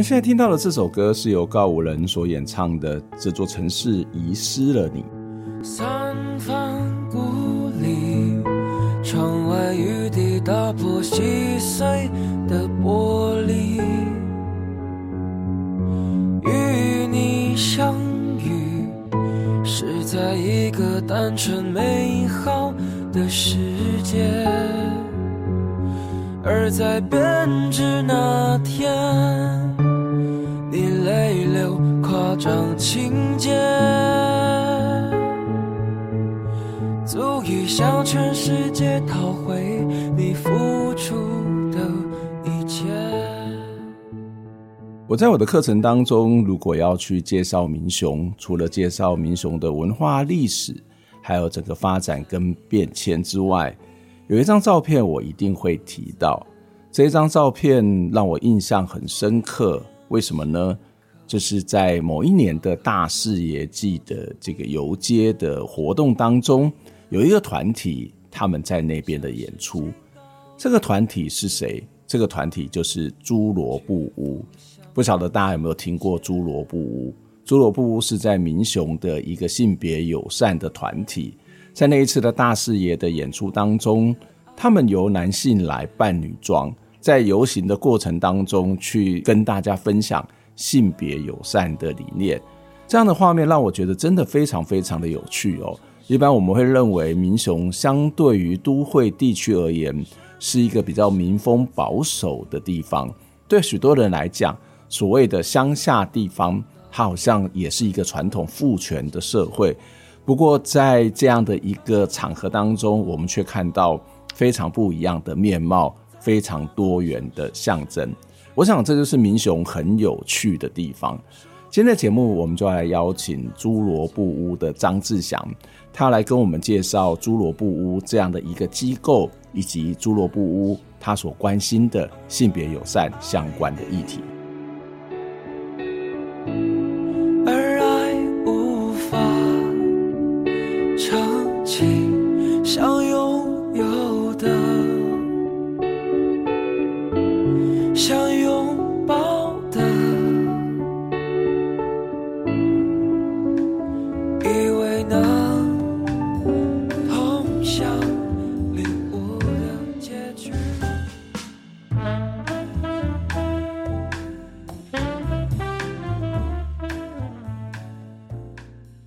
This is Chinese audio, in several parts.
们现在听到的这首歌是由告五人所演唱的《这座城市遗失了你》。三番故里，窗外雨滴打破细碎的玻璃，与你相遇是在一个单纯美好的世界，而在变质那天。泪流夸张情节，足以向全世界讨回你付出的一切。我在我的课程当中，如果要去介绍民雄，除了介绍民雄的文化历史，还有整个发展跟变迁之外，有一张照片我一定会提到。这一张照片让我印象很深刻。为什么呢？就是在某一年的大视爷祭的这个游街的活动当中，有一个团体他们在那边的演出。这个团体是谁？这个团体就是猪萝布屋。不晓得大家有没有听过猪萝布屋？猪萝布屋是在民雄的一个性别友善的团体。在那一次的大视爷的演出当中，他们由男性来扮女装。在游行的过程当中，去跟大家分享性别友善的理念，这样的画面让我觉得真的非常非常的有趣哦。一般我们会认为民雄相对于都会地区而言，是一个比较民风保守的地方。对许多人来讲，所谓的乡下地方，它好像也是一个传统父权的社会。不过在这样的一个场合当中，我们却看到非常不一样的面貌。非常多元的象征，我想这就是民雄很有趣的地方。今天的节目，我们就来邀请侏罗布屋的张志祥，他来跟我们介绍侏罗布屋这样的一个机构，以及侏罗布屋他所关心的性别友善相关的议题。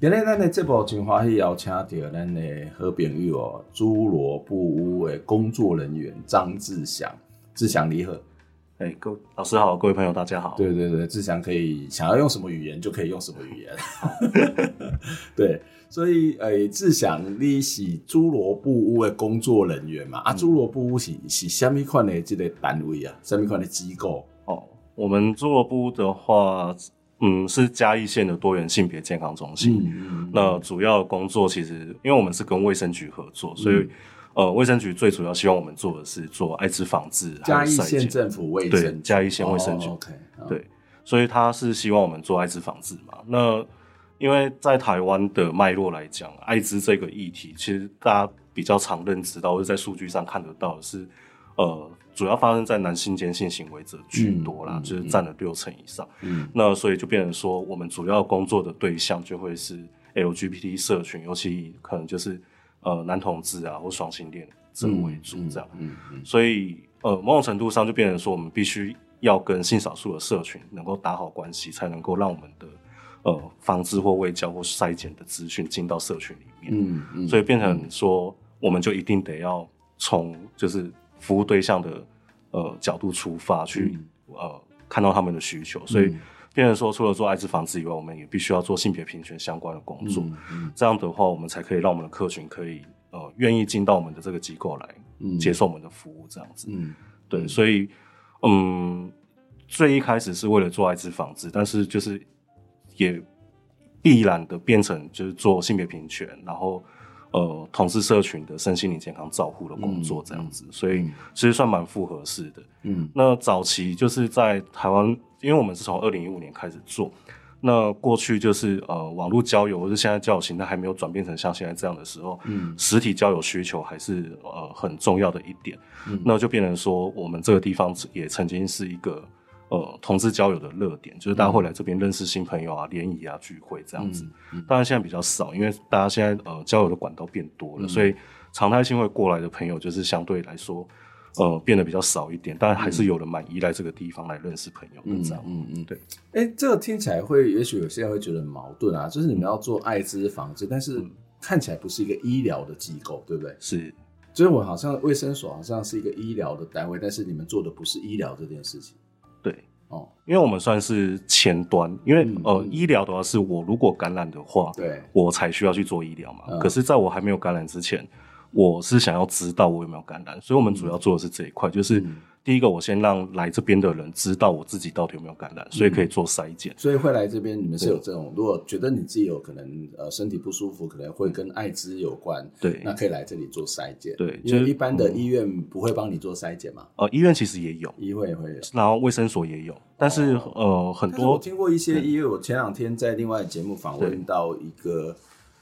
今日咱的节目真欢喜邀请到咱的好朋友哦，猪萝布屋的工作人员张志祥。志祥你好，哎、欸，各位老师好，各位朋友大家好。对对对，志祥可以想要用什么语言就可以用什么语言。对，所以诶，志祥你是猪萝布屋的工作人员嘛？嗯、啊，猪萝布屋是是什么款的这个单位啊？什么款的机构？哦，我们侏罗布屋的话。嗯，是嘉义县的多元性别健康中心。那主要工作其实，因为我们是跟卫生局合作，所以、嗯、呃，卫生局最主要希望我们做的是做艾滋防治。嘉义县政府卫生对，嘉义县卫生局。哦 okay, 哦、对，所以他是希望我们做艾滋防治嘛。那因为在台湾的脉络来讲，艾滋这个议题，其实大家比较常认知到，或者在数据上看得到的是，呃。主要发生在男性间性行为者居多啦，嗯、就是占了六成以上。嗯，那所以就变成说，我们主要工作的对象就会是 LGBT 社群，尤其可能就是呃男同志啊或双性恋者为主这样。嗯，嗯所以呃某种程度上就变成说，我们必须要跟性少数的社群能够打好关系，才能够让我们的呃防治或未交或筛检的资讯进到社群里面。嗯嗯，嗯所以变成说。我们就一定得要从就是服务对象的呃角度出发去、嗯、呃看到他们的需求，所以变成说除了做艾滋防治以外，我们也必须要做性别平权相关的工作。嗯嗯、这样的话，我们才可以让我们的客群可以呃愿意进到我们的这个机构来接受我们的服务，这样子。嗯，对，所以嗯，最一开始是为了做艾滋防治，但是就是也必然的变成就是做性别平权，然后。呃，同事社群的身心灵健康照护的工作这样子，嗯、所以其实算蛮复合式的。嗯，那早期就是在台湾，因为我们是从二零一五年开始做，那过去就是呃网络交友或者现在交友形态还没有转变成像现在这样的时候，嗯，实体交友需求还是呃很重要的一点。嗯，那就变成说我们这个地方也曾经是一个。呃，同志交友的热点就是大家会来这边认识新朋友啊、联谊啊、聚会这样子。当然现在比较少，因为大家现在呃交友的管道变多了，嗯、所以常态性会过来的朋友就是相对来说呃变得比较少一点。但还是有人蛮依赖这个地方来认识朋友的这样。嗯嗯，对。哎、欸，这个听起来会，也许有些人会觉得很矛盾啊，就是你们要做艾滋防治，但是看起来不是一个医疗的机构，对不对？是。就是我好像卫生所好像是一个医疗的单位，但是你们做的不是医疗这件事情。对。哦，因为我们算是前端，因为、嗯、呃，医疗的话是我如果感染的话，对，我才需要去做医疗嘛。嗯、可是，在我还没有感染之前，我是想要知道我有没有感染，所以我们主要做的是这一块，就是。嗯第一个，我先让来这边的人知道我自己到底有没有感染，所以可以做筛检。所以会来这边，你们是有这种，如果觉得你自己有可能呃身体不舒服，可能会跟艾滋有关，对，那可以来这里做筛检。对，因为一般的医院不会帮你做筛检嘛。呃，医院其实也有，医会会有，然后卫生所也有，但是呃很多。我听过一些医院，我前两天在另外节目访问到一个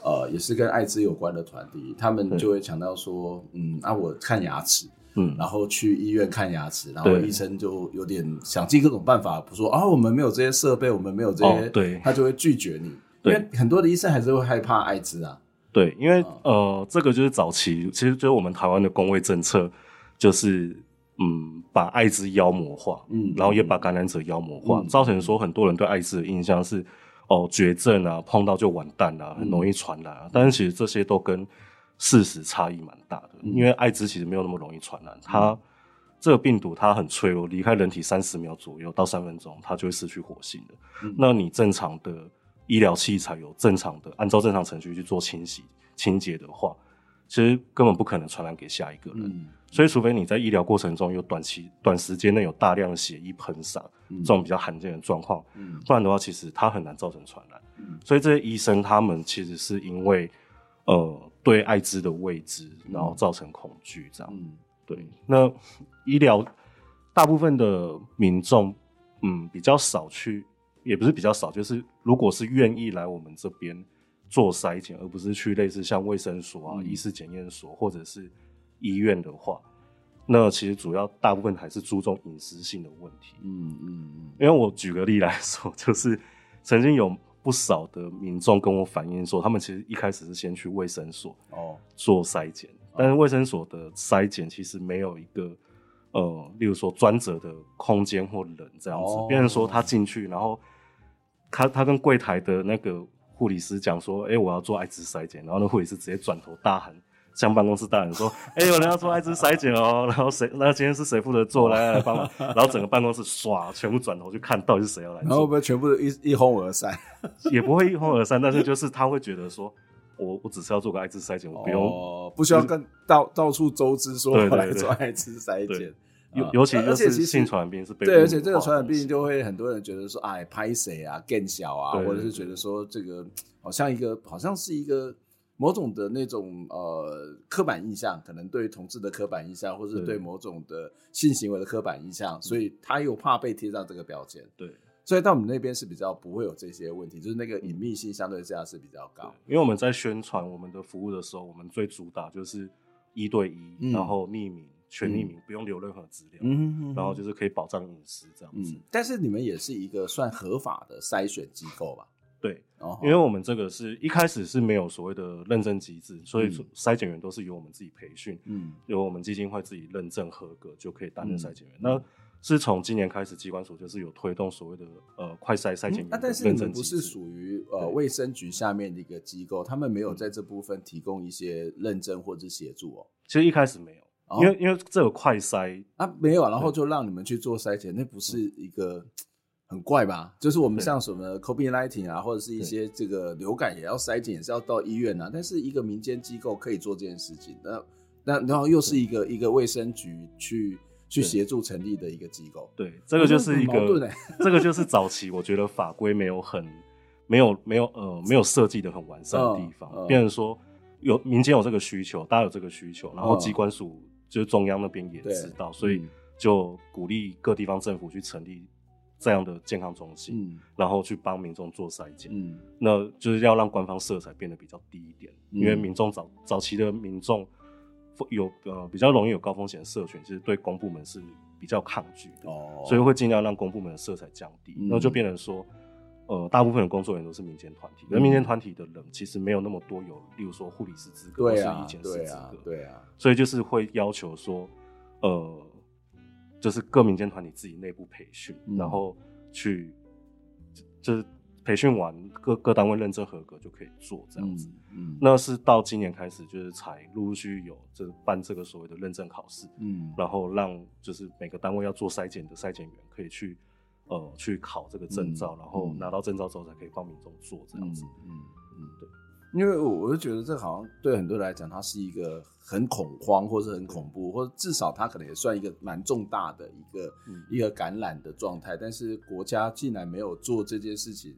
呃也是跟艾滋有关的团体，他们就会强调说，嗯，啊我看牙齿。嗯，然后去医院看牙齿，然后医生就有点想尽各种办法，不说啊，我们没有这些设备，我们没有这些，对，他就会拒绝你。因为很多的医生还是会害怕艾滋啊。对，因为呃，这个就是早期，其实就是我们台湾的公卫政策，就是嗯，把艾滋妖魔化，嗯，然后也把感染者妖魔化，造成说很多人对艾滋的印象是哦，绝症啊，碰到就完蛋了，很容易传染啊。但是其实这些都跟事实差异蛮大的，因为艾滋其实没有那么容易传染。它这个病毒它很脆弱，离开人体三十秒左右到三分钟，它就会失去活性的。嗯、那你正常的医疗器材有正常的按照正常程序去做清洗清洁的话，其实根本不可能传染给下一个人。嗯、所以除非你在医疗过程中有短期短时间内有大量的血液喷洒，嗯、这种比较罕见的状况，嗯、不然的话其实它很难造成传染。嗯、所以这些医生他们其实是因为呃。对艾滋的未知，然后造成恐惧，这样。嗯，对。那医疗大部分的民众，嗯，比较少去，也不是比较少，就是如果是愿意来我们这边做筛检，而不是去类似像卫生所啊、医师检验所或者是医院的话，那其实主要大部分还是注重隐私性的问题。嗯嗯嗯。因为我举个例来说，就是曾经有。不少的民众跟我反映说，他们其实一开始是先去卫生所哦。做筛检，哦、但是卫生所的筛检其实没有一个呃，例如说专责的空间或人这样子，别人、哦、说他进去，然后他他跟柜台的那个护理师讲说，哎、欸，我要做艾滋筛检，然后那护理师直接转头大喊。向办公室大人说：“ 哎、欸，有人要做艾滋筛检哦，然后谁？那今天是谁负责做？来来帮忙。然后整个办公室唰，全部转头去看到底是谁要来做。然后会不会全部一一哄而散？也不会一哄而散，但是就是他会觉得说，我我只是要做个艾滋筛检，我不用，哦、不需要跟到到处周知说我来做艾滋筛检。尤尤其就是性传染病是被对，而且这个传染病就会很多人觉得说，哎，拍谁啊，更小啊，或者是觉得说这个好像一个好像是一个。”某种的那种呃刻板印象，可能对同志的刻板印象，或是对某种的性行为的刻板印象，所以他又怕被贴上这个标签。对，所以到我们那边是比较不会有这些问题，就是那个隐秘性相对之下是比较高。因为我们在宣传我们的服务的时候，我们最主打就是一对一，嗯、然后匿名、全匿名，嗯、不用留任何资料，然后就是可以保障隐私这样子、嗯。但是你们也是一个算合法的筛选机构吧？对，因为我们这个是一开始是没有所谓的认证机制，所以筛检员都是由我们自己培训，嗯，由我们基金会自己认证合格就可以担任筛检员。那是从今年开始，机关所就是有推动所谓的呃快筛筛检员但是你们不是属于呃卫生局下面的一个机构，他们没有在这部分提供一些认证或者协助哦。其实一开始没有，哦、因为因为这个快筛啊没有，然后就让你们去做筛检，那不是一个很怪吧？就是我们像什么 COVID-19 啊，或者是一些这个流感也要筛检，也是要到医院啊。但是一个民间机构可以做这件事情，那那然后又是一个一个卫生局去。去协助成立的一个机构，对，这个就是一个，这个就是早期我觉得法规没有很，没有没有呃没有设计的很完善的地方，变成说有民间有这个需求，大家有这个需求，然后机关署就是中央那边也知道，所以就鼓励各地方政府去成立这样的健康中心，然后去帮民众做筛检，嗯，那就是要让官方色彩变得比较低一点，因为民众早早期的民众。有呃比较容易有高风险社群，其实对公部门是比较抗拒的，哦，所以会尽量让公部门的色彩降低，那、嗯、就变成说，呃，大部分的工作人员都是民间团体，而民间团体的人其实没有那么多有，例如说护理师资格或是医检师资格，对啊，对啊，所以就是会要求说，呃，就是各民间团体自己内部培训，嗯、然后去就是。培训完各各单位认证合格就可以做这样子，嗯，嗯，那是到今年开始就是才陆陆续续有就是办这个所谓的认证考试，嗯，然后让就是每个单位要做筛检的筛检员可以去呃去考这个证照，嗯，然后拿到证照之后才可以帮民众做这样子，嗯嗯，嗯，对。因为我就觉得这好像对很多人来讲，它是一个很恐慌，或是很恐怖，或者至少它可能也算一个蛮重大的一个、嗯、一个感染的状态。但是国家竟然没有做这件事情，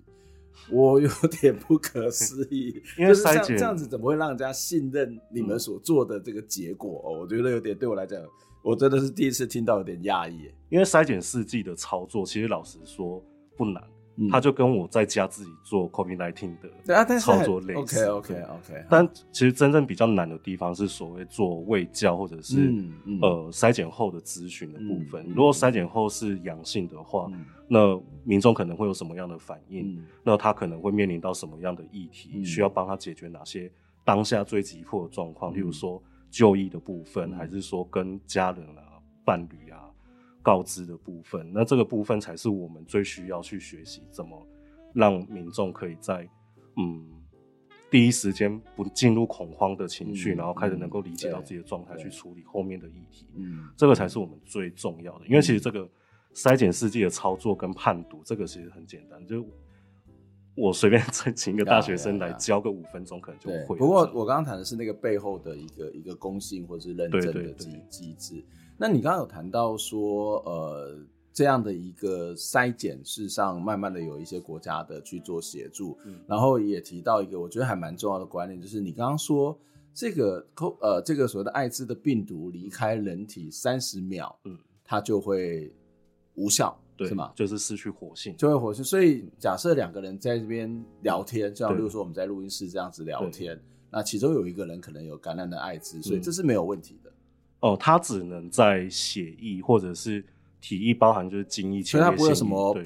我有点 不可思议。因为筛检这样子，怎么会让人家信任你们所做的这个结果？哦、嗯，我觉得有点对我来讲，我真的是第一次听到，有点讶异。因为筛检试剂的操作，其实老实说不难。他就跟我在家自己做 COVID-19 的操作类似。OK OK OK。但其实真正比较难的地方是所谓做卫教或者是、嗯嗯、呃筛检后的咨询的部分。嗯、如果筛检后是阳性的话，嗯、那民众可能会有什么样的反应？嗯、那他可能会面临到什么样的议题？嗯、需要帮他解决哪些当下最急迫的状况？嗯、例如说就医的部分，嗯、还是说跟家人啊、伴侣啊？告知的部分，那这个部分才是我们最需要去学习，怎么让民众可以在嗯第一时间不进入恐慌的情绪，嗯、然后开始能够理解到自己的状态，去处理后面的议题。嗯，这个才是我们最重要的。因为其实这个筛检试剂的操作跟判读，这个其实很简单，就我随便再请一个大学生来教个五分钟，可能就会。不过我刚刚谈的是那个背后的一个一个公信或者是认证的机机制。那你刚刚有谈到说，呃，这样的一个筛检，事实上慢慢的有一些国家的去做协助，嗯，然后也提到一个我觉得还蛮重要的观念，就是你刚刚说这个呃这个所谓的艾滋的病毒离开人体三十秒，嗯，它就会无效，对，是吗？就是失去活性，就会活性。所以假设两个人在这边聊天，就像比如说我们在录音室这样子聊天，那其中有一个人可能有感染的艾滋，所以这是没有问题的。哦，他只能在血液或者是体液，包含就是精液，所以它不会有什么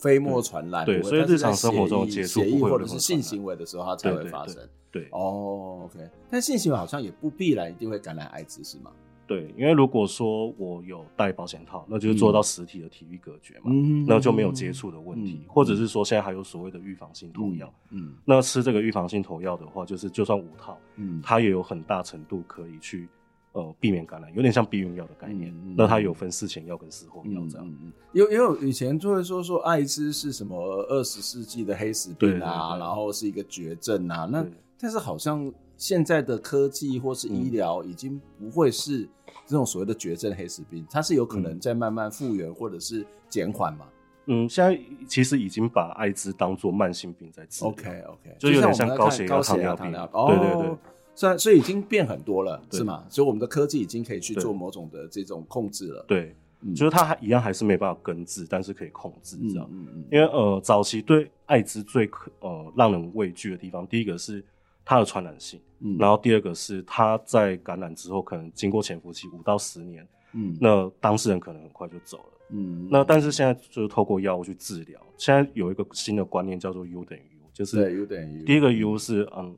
飞沫传染。对，所以日常生活中接触，血液或者是性行为的时候，它才会发生。对，哦，OK。但性行为好像也不必然一定会感染艾滋，是吗？对，因为如果说我有戴保险套，那就是做到实体的体育隔绝嘛，那就没有接触的问题。或者是说现在还有所谓的预防性投药，嗯，那吃这个预防性投药的话，就是就算无套，嗯，它也有很大程度可以去。呃，避免感染有点像避孕药的概念，那它有分事前药跟事后药这样。嗯嗯，有也有以前就会说说艾滋是什么二十世纪的黑死病啊，然后是一个绝症啊。那但是好像现在的科技或是医疗已经不会是这种所谓的绝症黑死病，它是有可能在慢慢复原或者是减缓嘛。嗯，现在其实已经把艾滋当做慢性病在治。OK OK，就有点像高血压、糖尿病。对对对。虽然所以已经变很多了，是吗？所以我们的科技已经可以去做某种的这种控制了。对，嗯、就是它还一样还是没办法根治，但是可以控制这样。嗯嗯。因为呃，早期对艾滋最可呃让人畏惧的地方，第一个是它的传染性，嗯，然后第二个是它在感染之后可能经过潜伏期五到十年，嗯，那当事人可能很快就走了，嗯。那但是现在就是透过药物去治疗，现在有一个新的观念叫做 U 等于 U，就是对 U 等于 U。第一个 U 是嗯。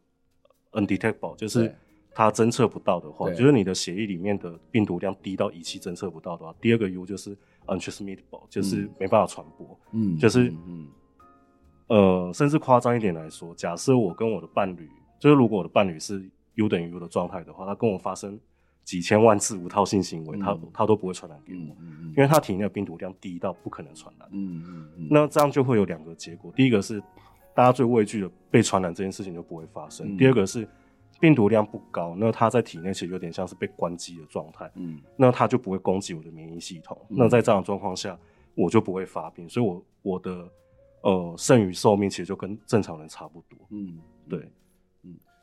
undetectable 就是它侦测不到的话，就是你的血液里面的病毒量低到仪器侦测不到的话。第二个 U 就是 untransmittable，就是没办法传播。嗯，就是嗯嗯呃，甚至夸张一点来说，假设我跟我的伴侣，就是如果我的伴侣是 U 等于 U 的状态的话，他跟我发生几千万次无套性行为，嗯。他他都不会传染给我，嗯嗯因为他体内的病毒量低到不可能传染。嗯。嗯嗯，那这样就会有两个结果，第一个是大家最畏惧的被传染这件事情就不会发生，嗯。第二个是病毒量不高，那它在体内其实有点像是被关机的状态，嗯。那它就不会攻击我的免疫系统。那在这样的状况下，我就不会发病，所以我我的呃剩余寿命其实就跟正常人差不多。嗯，对，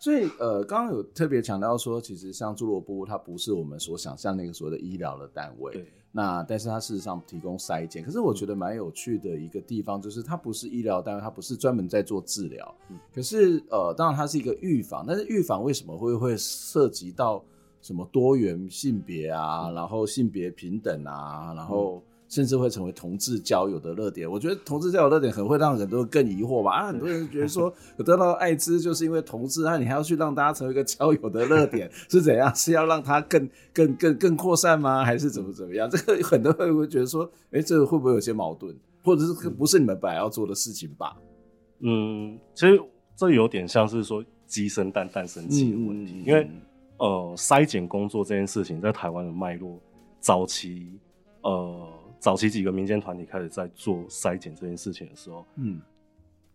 所以呃，刚刚有特别强调说，其实像朱萝布，它不是我们所想象那个所谓的医疗的单位。对，那但是它事实上提供筛检，可是我觉得蛮有趣的一个地方，就是它不是医疗单位，它不是专门在做治疗，嗯。可是呃，当然它是一个预防，但是预防为什么会会涉及到什么多元性别啊，然后性别平等啊，然后甚至会成为同志交友的热点。我觉得同志交友热点可能会让很多人更疑惑吧，啊，很多人觉得说 我得到艾滋就是因为同志，那，你还要去让大家成为一个交友的热点，是怎样？是要让它更更更更扩散吗？还是怎么怎么样？这个很多人会觉得说，哎、这个会不会有些矛盾，或者是不是你们本来要做的事情吧？嗯，其实这有点像是说鸡生蛋，蛋生鸡的问题，嗯因为呃，筛检工作这件事情在台湾的脉络，早期呃，早期几个民间团体开始在做筛检这件事情的时候，嗯。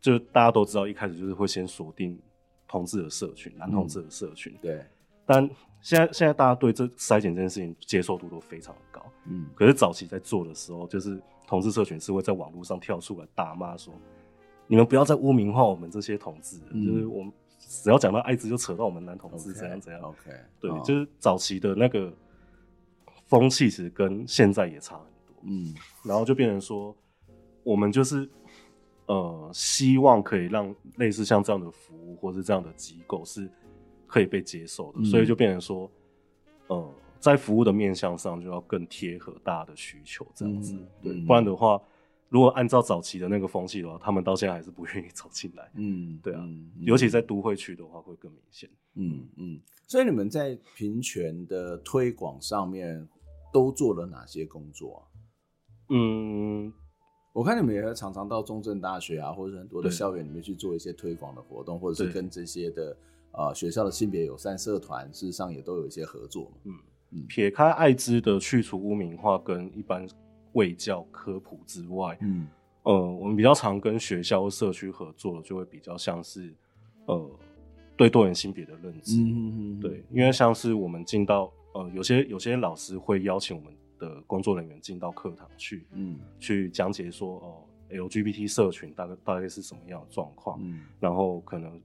就大家都知道，一开始就是会先锁定同志的社群，男同志的社群，对，但现在现在大家对这筛检这件事情接受度都非常的高，嗯。可是早期在做的时候，就是同志社群是会在网络上跳出来大骂说：“你们不要再污名化我们这些同志，嗯。就是我们只要讲到艾滋就扯到我们男同志怎样怎样。OK，对，哦就是早期的那个风气其实跟现在也差很多，嗯然后就变成说，我们就是呃，希望可以让类似像这样的服务或是这样的机构是可以被接受的，嗯所以就变成说，呃，在服务的面向上就要更贴合大家的需求，这样子，嗯对，嗯不然的话，如果按照早期的那个风气的话，他们到现在还是不愿意走进来，嗯，对啊，嗯尤其在都会区的话会更明显。嗯嗯，所以你们在平权的推广上面都做了哪些工作啊？嗯，我看你们也常常到中正大学啊，或者是很多的校园里面去做一些推广的活动，或者是跟这些的呃学校的性别友善社团，事实上也都有一些合作嘛。撇开艾滋的去除污名化跟一般卫教科普之外，嗯呃，我们比较常跟学校或社区合作的，就会比较像是呃对多元性别的认知。嗯对，因为像是我们进到呃有些有些老师会邀请我们的工作人员进到课堂去，嗯去讲解说哦、LGBT 社群大概大概是什么样的状况，嗯然后可能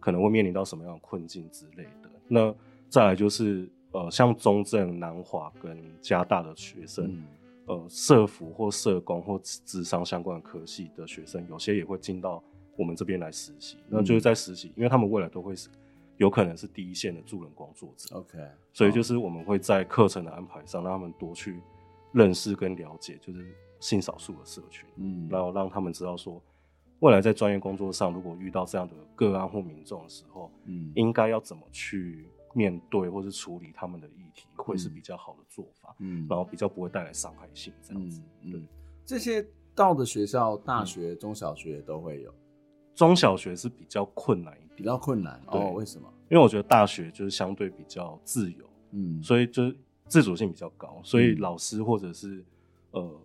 可能会面临到什么样的困境之类的。那再来就是呃，像中正、南华跟加大的学生，嗯呃，社服或社工或智商相关的科系的学生，有些也会进到我们这边来实习。那就是在实习，因为他们未来都会是有可能是第一线的助人工作者，，OK，所以就是我们会在课程的安排上，让他们多去认识跟了解，就是性少数的社群。嗯然后让他们知道说，未来在专业工作上，如果遇到这样的个案或民众的时候，嗯应该要怎么去面对或是处理他们的议题，会是比较好的做法，嗯然后比较不会带来伤害性这样子。对这些到的学校，大学、中小学都会有，中小学是比较困难一点，比较困难哦。为什么？因为我觉得大学就是相对比较自由，嗯。所以就是自主性比较高，所以嗯。老师或者是呃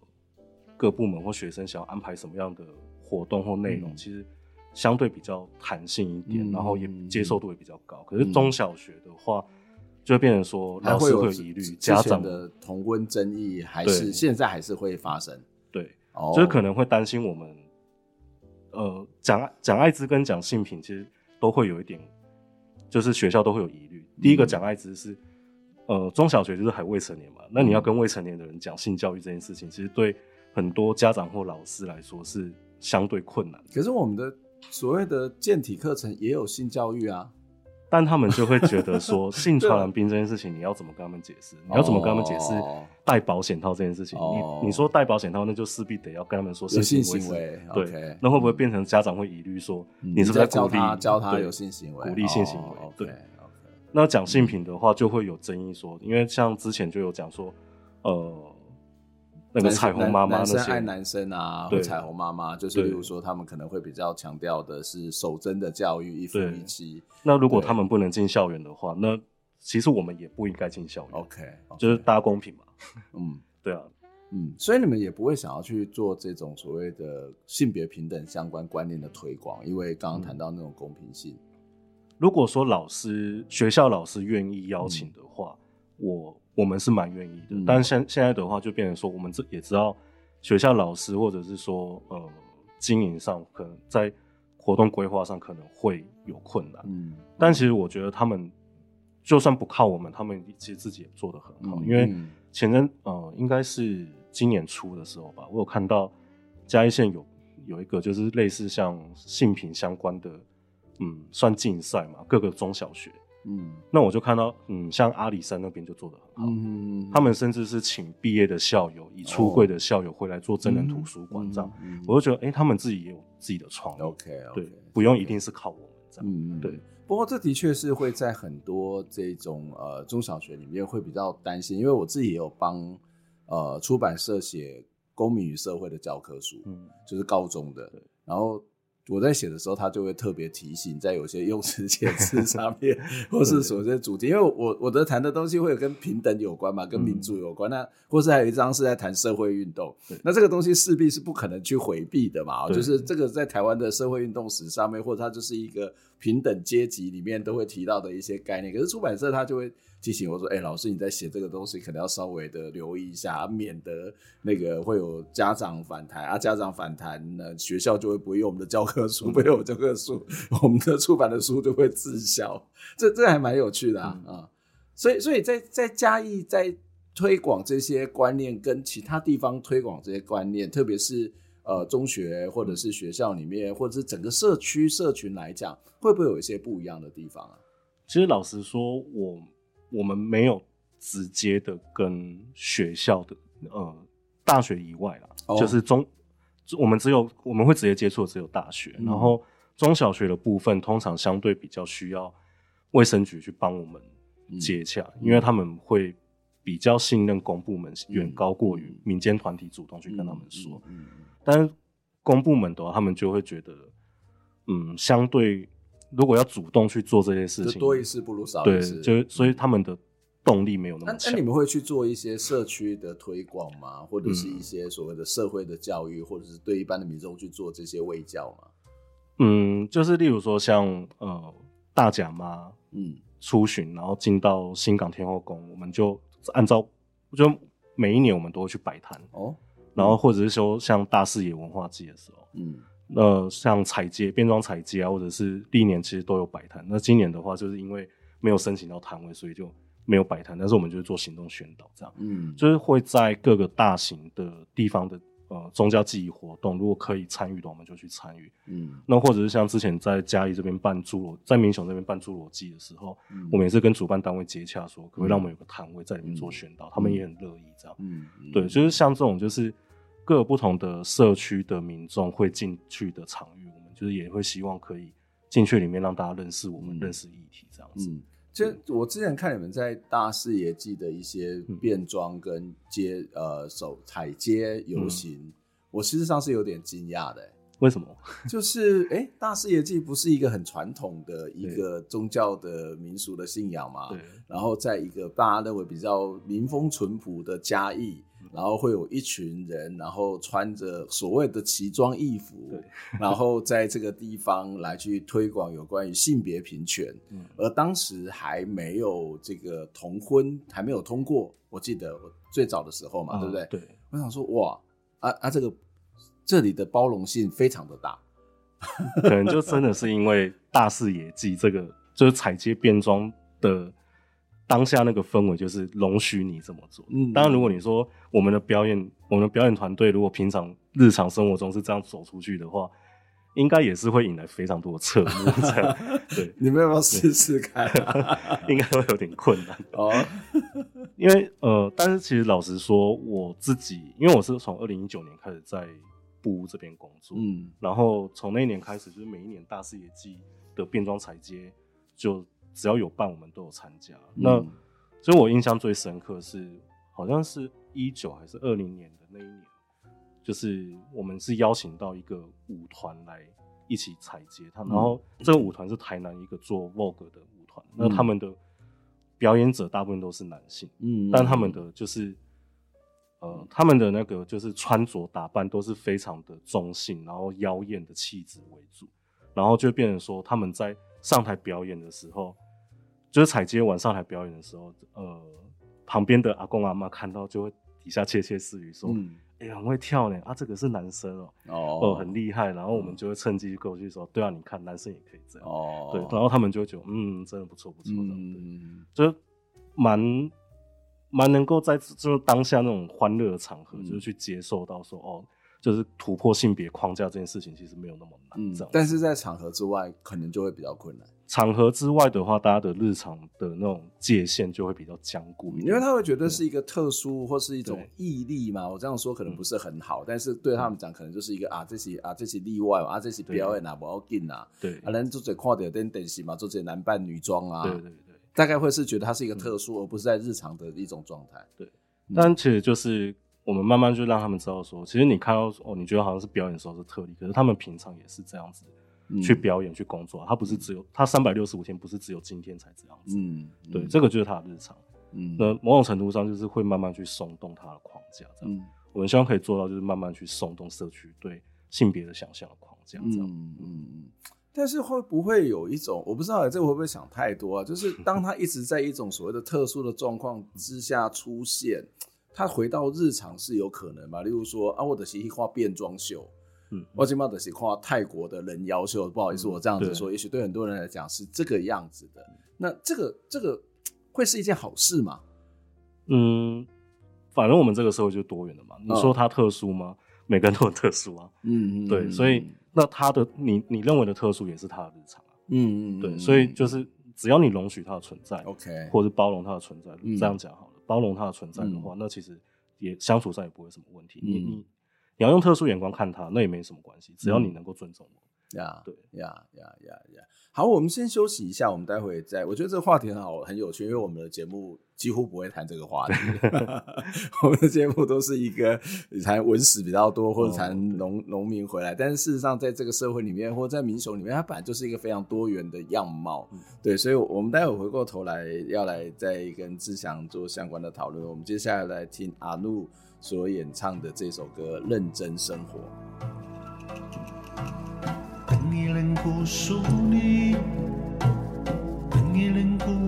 各部门或学生想要安排什么样的活动或内容，嗯。其实相对比较弹性一点，嗯然后也嗯接受度也比较高。可是中小学的话，就会变成说老师会有疑虑，家长的同温争议，还是现在还是会发生。对，哦，就是可能会担心我们呃讲讲艾滋跟讲性平，其实都会有一点，就是学校都会有疑虑。第一个讲艾滋是。呃，中小学就是还未成年嘛，那你要跟未成年的人讲性教育这件事情，其实对很多家长或老师来说是相对困难。可是我们的所谓的健体课程也有性教育啊，但他们就会觉得说，性传染病这件事情，你要怎么跟他们解释？你要怎么跟他们解释哦戴保险套这件事情？哦。你你说戴保险套，那就势必得要跟他们说有性行为。对那会不会变成家长会疑虑说，嗯你是不是在在鼓励教他教他有性行为，鼓励性行为对。那讲性品的话，就会有争议说，因为像之前就有讲说，呃，那个彩虹妈妈男生爱男生啊，对。或彩虹妈妈，就是例如说他们可能会比较强调的是守贞的教育，一夫一妻。那如果他们不能进校园的话，那其实我们也不应该进校园。OK，, okay 就是大家公平嘛。嗯，对啊，嗯，所以你们也不会想要去做这种所谓的性别平等相关观念的推广，因为刚刚谈到那种公平性。如果说老师学校老师愿意邀请的话，嗯、我我们是蛮愿意的。嗯、但现现在的话，就变成说，我们这也知道学校老师或者是说呃经营上可能在活动规划上可能会有困难。嗯，但其实我觉得他们就算不靠我们，他们其实自己也做得很好。嗯、因为前阵呃应该是今年初的时候吧，我有看到嘉义县有有一个就是类似像性平相关的。嗯，算竞赛嘛，各个中小学，嗯，那我就看到，嗯，像阿里山那边就做得很好，嗯，他们甚至是请毕业的校友，以出柜的校友回来做真人图书馆这样，我就觉得，哎，他们自己也有自己的创意，OK，对，不用一定是靠我们这样，嗯。对。不过这的确是会在很多这种呃中小学里面会比较担心，因为我自己也有帮呃出版社写公民与社会的教科书，嗯，就是高中的，然后。我在写的时候，他就会特别提醒，在有些用词遣词上面，或是所谓主题，因为我我的谈的东西会有跟平等有关嘛，跟民主有关，那或是还有一章是在谈社会运动，那这个东西势必是不可能去回避的嘛，就是这个在台湾的社会运动史上面，或者它就是一个平等阶级里面都会提到的一些概念，可是出版社他就会。提醒我说：“哎、欸，老师，你在写这个东西，可能要稍微的留意一下，免得那个会有家长反弹啊。家长反弹呢，学校就会不会用我们的教科书，不用我教科书，我们的出版的书就会滞销。这这还蛮有趣的啊。嗯、啊所以，所以在在嘉义在推广这些观念，跟其他地方推广这些观念，特别是呃中学或者是学校里面，或者是整个社区社群来讲，会不会有一些不一样的地方啊？其实，老实说，我。我们没有直接的跟学校的呃大学以外啦，oh. 就是中我们只有我们会直接接触的只有大学，嗯、然后中小学的部分通常相对比较需要卫生局去帮我们接洽，嗯、因为他们会比较信任公部门远高过于民间团体主动去跟他们说，嗯但是公部门的话，他们就会觉得嗯相对。如果要主动去做这些事情，多一事不如少一事。对，就所以他们的动力没有那么强。那你们会去做一些社区的推广吗？或者是一些所谓的社会的教育，嗯、或者是对一般的民众去做这些卫教吗？嗯，就是例如说像呃大甲妈，嗯，出巡然后进到新港天后宫，我们就按照就每一年我们都会去摆摊哦，然后或者是说像大视野文化季的时候，嗯。呃，像彩街、变装彩街啊，或者是历年其实都有摆摊。那今年的话，就是因为没有申请到摊位，所以就没有摆摊。但是我们就是做行动宣导，这样，嗯，就是会在各个大型的地方的呃宗教祭仪活动，如果可以参与的，我们就去参与，嗯。那或者是像之前在嘉义这边办侏罗，在民雄这边办侏罗纪的时候，嗯、我们也是跟主办单位接洽，说可不可以让我们有个摊位在里面做宣导，嗯、他们也很乐意这样，嗯，对，就是像这种就是。各不同的社区的民众会进去的场域，我们就是也会希望可以进去里面让大家认识我们，认识议题这样子。嗯，就我之前看你们在大视野祭的一些变装跟街、嗯、呃手踩街游行，嗯、我事实上是有点惊讶的。为什么？就是哎、欸，大视野祭不是一个很传统的一个宗教的民俗的信仰吗？对。然后在一个大家认为比较民风淳朴的嘉义。然后会有一群人，然后穿着所谓的奇装异服，然后在这个地方来去推广有关于性别平权。嗯，而当时还没有这个同婚还没有通过，我记得我最早的时候嘛，嗯、对不对？对，我想说哇，啊啊，这个这里的包容性非常的大，可能就真的是因为大视野祭这个就是踩街变装的。当下那个氛围就是容许你这么做。嗯，当然，如果你说我们的表演，我们的表演团队如果平常日常生活中是这样走出去的话，应该也是会引来非常多的侧目。这样，对，你们要不要试试看啊？应该会有点困难 哦。因为呃，但是其实老实说，我自己因为我是从二零一九年开始在布屋这边工作，嗯，然后从那一年开始，就是每一年大视野季的变装彩街就。只要有办，我们都有参加。嗯、那所以，我印象最深刻是，好像是一九还是二零年的那一年，就是我们是邀请到一个舞团来一起踩街，他、嗯、然后这个舞团是台南一个做 Vogue 的舞团，嗯、那他们的表演者大部分都是男性，嗯，但他们的就是呃，他们的那个就是穿着打扮都是非常的中性，然后妖艳的气质为主，然后就变成说他们在上台表演的时候。就是彩街晚上来表演的时候，呃，旁边的阿公阿妈看到就会底下窃窃私语说：“哎呀、嗯，欸、很会跳呢，啊，这个是男生哦、喔，哦，哦，很厉害。”然后我们就会趁机过去说：“对啊，你看男生也可以这样。”哦，对，然后他们就会觉得：“嗯，真的不错，不错的。嗯”就蛮蛮能够在就是当下那种欢乐的场合，嗯、就是去接受到说：“哦。”就是突破性别框架这件事情，其实没有那么难。这样、嗯，但是在场合之外，可能就会比较困难。场合之外的话，大家的日常的那种界限就会比较僵固，因为他会觉得是一个特殊或是一种毅力嘛。我这样说可能不是很好，嗯、但是对他们讲，可能就是一个啊，这是啊，这是例外啊，这是表演啊，不要紧啊。对，啊，人做这看点点电视嘛，做这男扮女装啊。对对对，大概会是觉得它是一个特殊，嗯、而不是在日常的一种状态。对，嗯、但其实就是。我们慢慢就让他们知道说，其实你看到哦，你觉得好像是表演的时候是特例，可是他们平常也是这样子去表演、嗯、去工作。他不是只有他三百六十五天，不是只有今天才这样子。嗯，嗯对，这个就是他的日常。嗯，那某种程度上就是会慢慢去松动他的框架，这样。嗯、我们希望可以做到，就是慢慢去松动社区对性别的想象的框架，这样。嗯嗯嗯。但是会不会有一种，我不知道这个会不会想太多啊？就是当他一直在一种所谓的特殊的状况之下出现。他回到日常是有可能嘛？例如说啊，我的是画变装秀，嗯，我今嘛的是画泰国的人妖秀。不好意思，我这样子说，嗯、也许对很多人来讲是这个样子的。那这个这个会是一件好事吗？嗯，反正我们这个社会就多元了嘛。你说他特殊吗？嗯、每个人都很特殊啊。嗯嗯，对，所以那他的你你认为的特殊也是他的日常啊。嗯嗯，对，所以就是只要你容许他的存在，OK，或者是包容他的存在，嗯、这样讲好了。包容他的存在的话，嗯、那其实也相处上也不会什么问题。嗯、你你你要用特殊眼光看他，那也没什么关系，只要你能够尊重我。呀，对呀呀呀呀！好，我们先休息一下，我们待会再。我觉得这个话题很好，很有趣，因为我们的节目几乎不会谈这个话题。我们的节目都是一个谈文史比较多，或者谈农农民回来。但是事实上，在这个社会里面，或者在民雄里面，它本来就是一个非常多元的样貌。嗯、对，所以，我们待会回过头来要来再跟志祥做相关的讨论。我们接下来来听阿怒所演唱的这首歌《认真生活》。Nghĩa là những.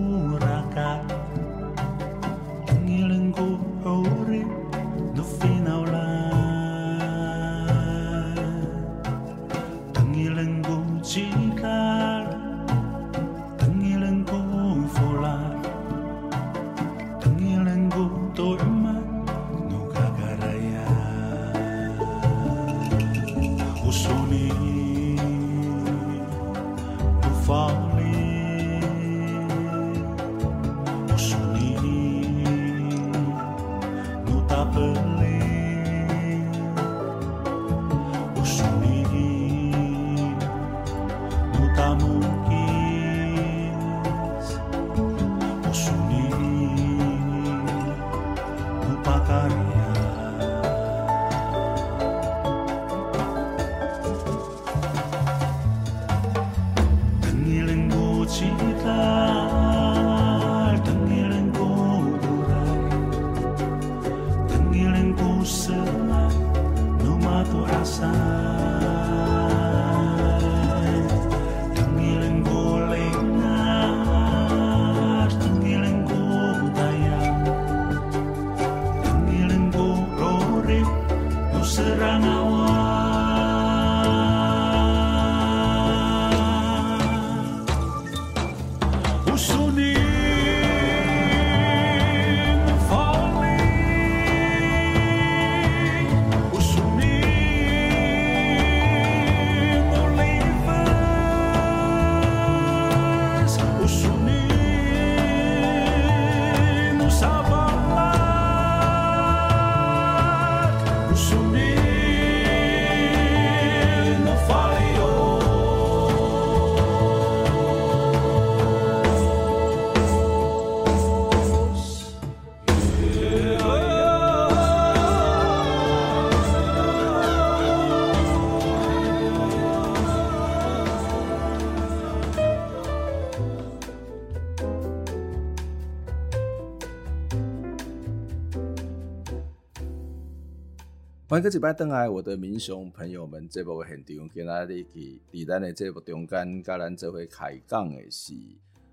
迎各位拜登来，我的民雄朋友们，这部现场跟大家一起伫咱的这部中间，甲咱做伙开讲的是，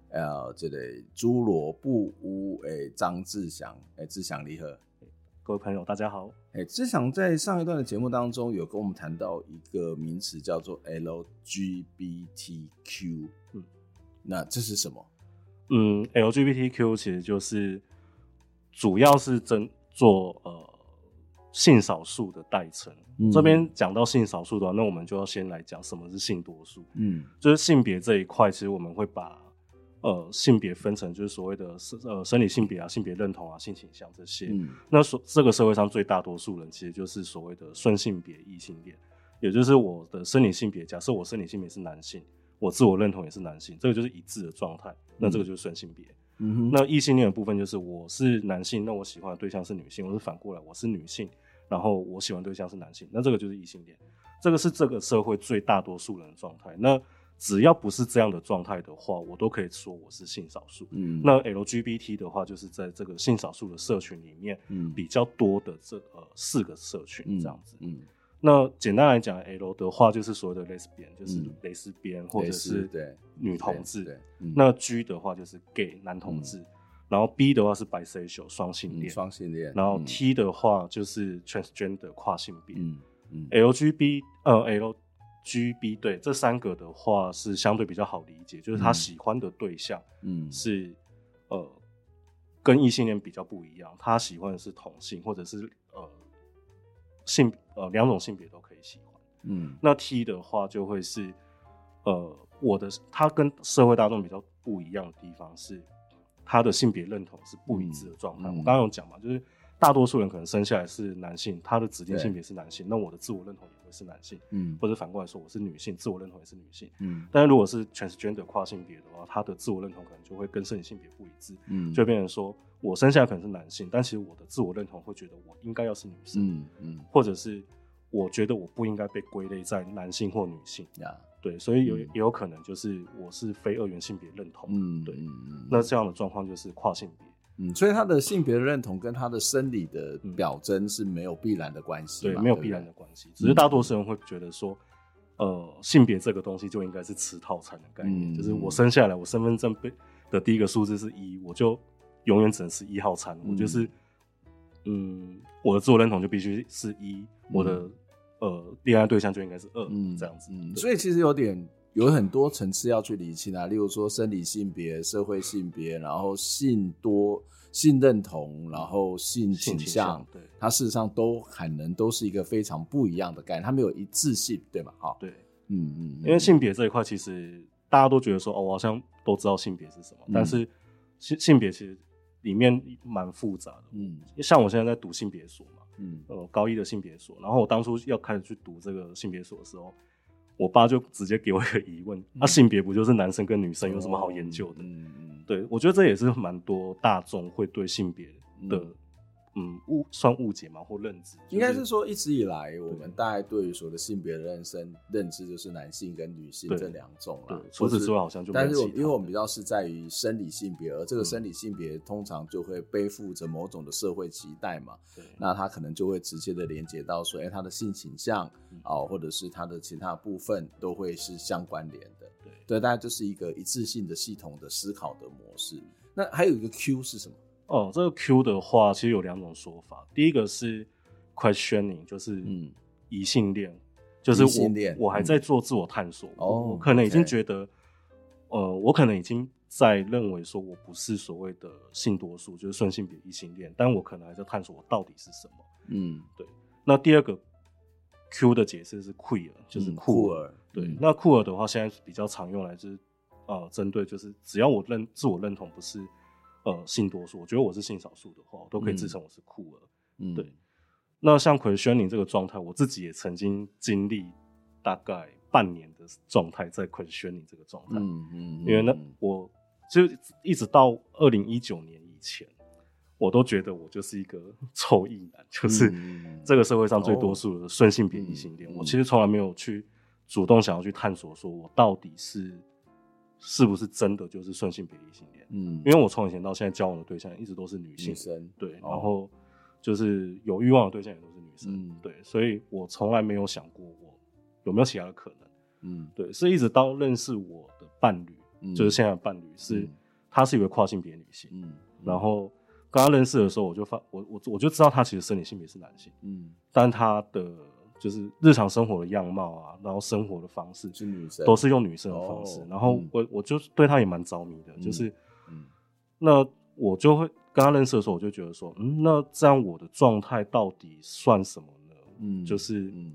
呃，这个侏罗布屋诶，张志祥，诶，志祥你好，各位朋友大家好，诶，志祥在上一段的节目当中有跟我们谈到一个名词叫做 LGBTQ，嗯，那这是什么？嗯，LGBTQ 其实就是主要是针做呃。性少数的代称，嗯、这边讲到性少数的话，那我们就要先来讲什么是性多数。嗯，就是性别这一块，其实我们会把呃性别分成就是所谓的生呃生理性别啊、性别认同啊、性倾向这些。嗯，那所这个社会上最大多数人其实就是所谓的顺性别异性恋，也就是我的生理性别，假设我生理性别是男性，我自我认同也是男性，这个就是一致的状态，那这个就是顺性别。嗯哼，那异性恋的部分就是我是男性，那我喜欢的对象是女性，我是反过来，我是女性，然后我喜欢对象是男性，那这个就是异性恋，这个是这个社会最大多数人的状态。那只要不是这样的状态的话，我都可以说我是性少数。嗯，那 LGBT 的话，就是在这个性少数的社群里面，嗯，比较多的这呃四个社群这样子。嗯。嗯那简单来讲，L 的话就是所谓的 lesbian，就是蕾丝边或者是女同志。那 G 的话就是 gay 男同志，然后 B 的话是 bisexual 双性恋，双性恋。然后 T 的话就是 transgender 跨性别。嗯嗯。LGB 呃 LGB 对这三个的话是相对比较好理解，就是他喜欢的对象嗯是呃跟异性恋比较不一样，他喜欢的是同性或者是呃。性呃两种性别都可以喜欢，嗯，那 T 的话就会是，呃，我的他跟社会大众比较不一样的地方是，他的性别认同是不一致的状态。嗯、我刚刚有讲嘛，就是大多数人可能生下来是男性，他的指定性别是男性，那我的自我认同也会是男性，嗯，或者反过来说我是女性，自我认同也是女性，嗯，但是如果是 transgender 跨性别的话，他的自我认同可能就会跟生理性别不一致，嗯，就会变成说。我生下来可能是男性，但其实我的自我认同会觉得我应该要是女生，嗯嗯，或者是我觉得我不应该被归类在男性或女性，呀，对，所以有也有可能就是我是非二元性别认同，嗯，对，那这样的状况就是跨性别，嗯，所以他的性别认同跟他的生理的表征是没有必然的关系，对，没有必然的关系，只是大多数人会觉得说，呃，性别这个东西就应该是吃套餐的概念，就是我生下来我身份证被的第一个数字是一，我就。永远只能是一号餐，嗯、我就是，嗯，我的自我认同就必须是一，嗯、我的呃恋爱对象就应该是二，嗯，这样子。嗯，所以其实有点有很多层次要去理清啊，例如说生理性别、社会性别，然后性多、性认同，然后性倾向，向，对，它事实上都可能都是一个非常不一样的概念，它没有一致性，对吗？哈，对，嗯嗯，因为性别这一块，其实大家都觉得说，哦，我好像都知道性别是什么，嗯、但是性性别其实。里面蛮复杂的，嗯，像我现在在读性别所嘛，嗯，呃，高一的性别所，然后我当初要开始去读这个性别所的时候，我爸就直接给我一个疑问：那、性别不就是男生跟女生有什么好研究的？嗯嗯，对，我觉得这也是蛮多大众会对性别的。嗯嗯，误算误解嘛，或认知，就是、应该是说一直以来我们大概对于所谓的性别的认识认知就是男性跟女性这两种了。除此之外好像就但是因为我们比较是在于生理性别，而这个生理性别通常就会背负着某种的社会期待嘛。对，那他可能就会直接的连接到说，哎、欸，他的性倾向啊，嗯哦，或者是他的其他部分都会是相关联的。对，对，大家就是一个一致性的系统的思考的模式。那还有一个 Q 是什么？哦，这个 Q 的话，其实有两种说法。第一个是 questioning，就是嗯，异性恋，嗯、就是我我还在做自我探索，嗯、我可能已经觉得，哦 okay、呃，我可能已经在认为说我不是所谓的性多数，就是顺性别异性恋，但我可能还在探索我到底是什么。嗯，对。那第二个 Q 的解释是 queer，就是酷儿。对，嗯、那酷儿的话，现在比较常用来就是呃，针对就是只要我认自我认同不是。呃，性多数，我觉得我是性少数的话，我都可以自称我是酷儿。嗯，对。那像 questioning 这个状态，我自己也曾经经历大概半年的状态，在 questioning 这个状态。嗯嗯。因为呢，我就一直到二零一九年以前，我都觉得我就是一个 臭异男，就是这个社会上最多数的顺性别异性恋。我其实从来没有去主动想要去探索，说我到底是。是不是真的就是顺性别异性恋？嗯，因为我从以前到现在交往的对象一直都是女性，女生。对，然后就是有欲望的对象也都是女生，嗯。对，所以我从来没有想过我有没有其他的可能，嗯。对，是一直到认识我的伴侣，嗯。就是现在的伴侣是，嗯。她是一位跨性别女性，嗯，然后刚刚认识的时候，我就发我我我就知道她其实生理性别是男性，嗯。但她的就是日常生活的样貌啊，然后生活的方式是女生都是用女生的方式，哦然后嗯我我就对她也蛮着迷的，嗯就是嗯那我就会跟她认识的时候，我就觉得说，嗯，那这样我的状态到底算什么呢？嗯就是嗯，